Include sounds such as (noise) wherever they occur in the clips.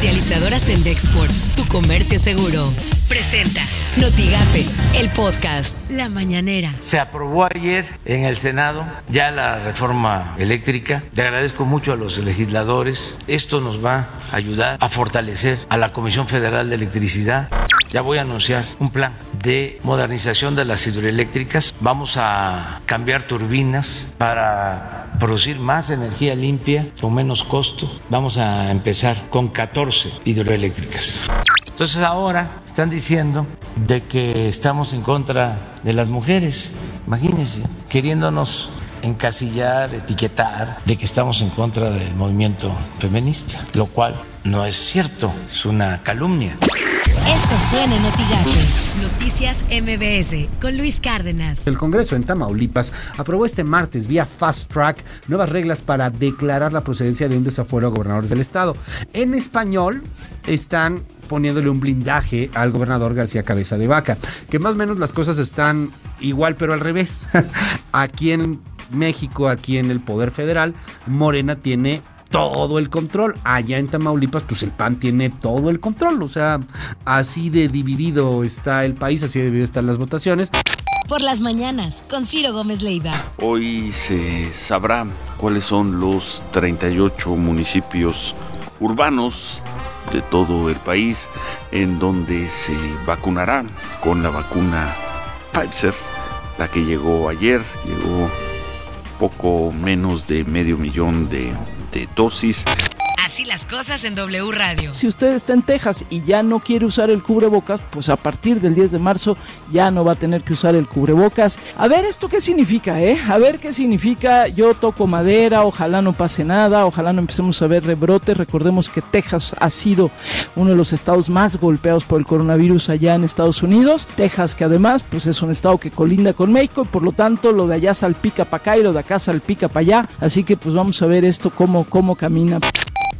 Comercializadoras en Dexport, tu comercio seguro. Presenta Notigape, el podcast La Mañanera. Se aprobó ayer en el Senado ya la reforma eléctrica. Le agradezco mucho a los legisladores. Esto nos va a ayudar a fortalecer a la Comisión Federal de Electricidad. Ya voy a anunciar un plan de modernización de las hidroeléctricas. Vamos a cambiar turbinas para producir más energía limpia con menos costo. Vamos a empezar con 14 hidroeléctricas. Entonces ahora están diciendo de que estamos en contra de las mujeres. Imagínense, queriéndonos encasillar, etiquetar de que estamos en contra del movimiento feminista, lo cual no es cierto, es una calumnia. Esto suena en Noticias MBS con Luis Cárdenas. El Congreso en Tamaulipas aprobó este martes vía Fast Track nuevas reglas para declarar la procedencia de un desafuero a gobernadores del estado. En español están poniéndole un blindaje al gobernador García Cabeza de Vaca, que más o menos las cosas están igual pero al revés. (laughs) aquí en México, aquí en el Poder Federal, Morena tiene todo el control. Allá en Tamaulipas, pues el PAN tiene todo el control. O sea, así de dividido está el país, así de dividido están las votaciones. Por las mañanas, con Ciro Gómez Leiva. Hoy se sabrá cuáles son los 38 municipios urbanos de todo el país en donde se vacunará con la vacuna Pfizer, la que llegó ayer, llegó poco menos de medio millón de, de dosis. Así las cosas en W Radio. Si usted está en Texas y ya no quiere usar el cubrebocas, pues a partir del 10 de marzo ya no va a tener que usar el cubrebocas. A ver, ¿esto qué significa, eh? A ver qué significa. Yo toco madera, ojalá no pase nada, ojalá no empecemos a ver rebrotes. Recordemos que Texas ha sido uno de los estados más golpeados por el coronavirus allá en Estados Unidos. Texas, que además, pues es un estado que colinda con México y por lo tanto lo de allá salpica para acá y lo de acá salpica para allá. Así que pues vamos a ver esto cómo, cómo camina.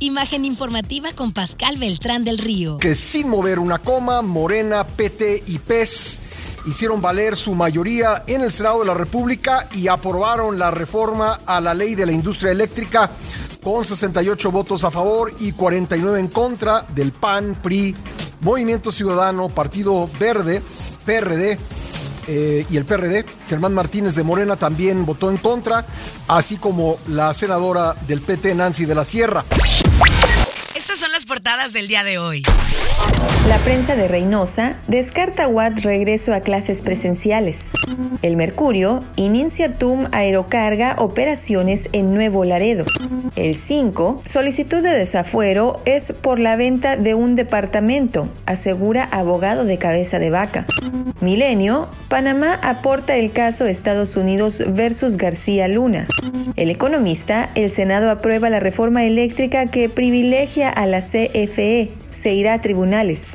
Imagen informativa con Pascal Beltrán del Río. Que sin mover una coma, Morena, PT y PES hicieron valer su mayoría en el Senado de la República y aprobaron la reforma a la ley de la industria eléctrica con 68 votos a favor y 49 en contra del PAN, PRI, Movimiento Ciudadano, Partido Verde, PRD, eh, y el PRD. Germán Martínez de Morena también votó en contra, así como la senadora del PT, Nancy de la Sierra. Son las portadas del día de hoy. La prensa de Reynosa descarta Watt regreso a clases presenciales. El Mercurio inicia TUM Aerocarga operaciones en Nuevo Laredo. El 5, solicitud de desafuero es por la venta de un departamento, asegura abogado de cabeza de vaca. Milenio, Panamá aporta el caso Estados Unidos versus García Luna. El economista, el Senado aprueba la reforma eléctrica que privilegia a la CFE, se irá a tribunales.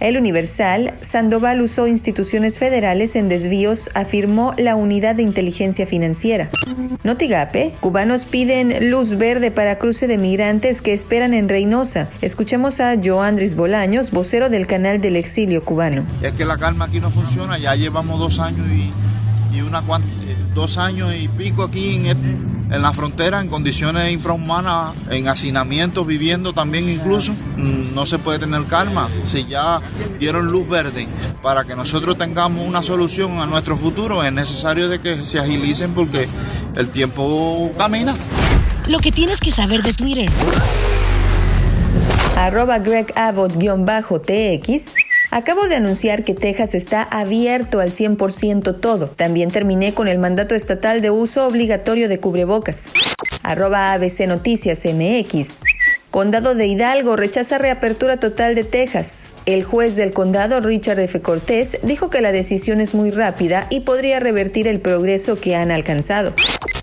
El Universal, Sandoval usó instituciones federales en desvíos, afirmó la Unidad de Inteligencia Financiera. Notigape, cubanos piden luz verde para cruce de migrantes que esperan en Reynosa. Escuchemos a Joandris Bolaños, vocero del canal del exilio cubano. Es que la calma aquí no funciona, ya llevamos dos años y, una dos años y pico aquí en, en la frontera en condiciones infrahumanas, en hacinamiento, viviendo también incluso, mm, no se puede tener calma. Si ya dieron luz verde para que nosotros tengamos una solución a nuestro futuro, es necesario de que se agilicen porque el tiempo camina. Lo que tienes que saber de Twitter. Arroba Greg Abbott-TX Acabo de anunciar que Texas está abierto al 100% todo. También terminé con el mandato estatal de uso obligatorio de cubrebocas. Arroba ABC Noticias MX. Condado de Hidalgo rechaza reapertura total de Texas. El juez del condado, Richard F. Cortés, dijo que la decisión es muy rápida y podría revertir el progreso que han alcanzado.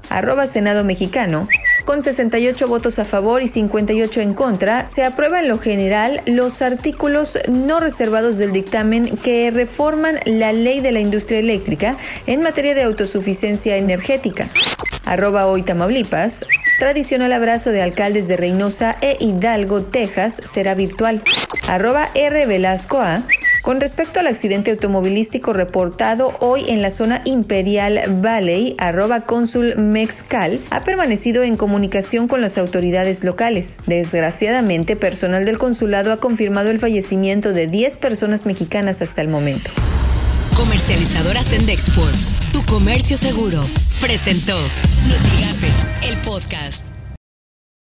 Arroba Senado Mexicano. Con 68 votos a favor y 58 en contra, se aprueba en lo general los artículos no reservados del dictamen que reforman la ley de la industria eléctrica en materia de autosuficiencia energética. Arroba hoy Tamaulipas. Tradicional abrazo de alcaldes de Reynosa e Hidalgo, Texas, será virtual. Arroba R. Velasco A. Con respecto al accidente automovilístico reportado hoy en la zona Imperial Valley, arroba cónsul Mexcal ha permanecido en comunicación con las autoridades locales. Desgraciadamente, personal del consulado ha confirmado el fallecimiento de 10 personas mexicanas hasta el momento. Comercializadora Sendexport, tu comercio seguro, presentó Notigape, el podcast.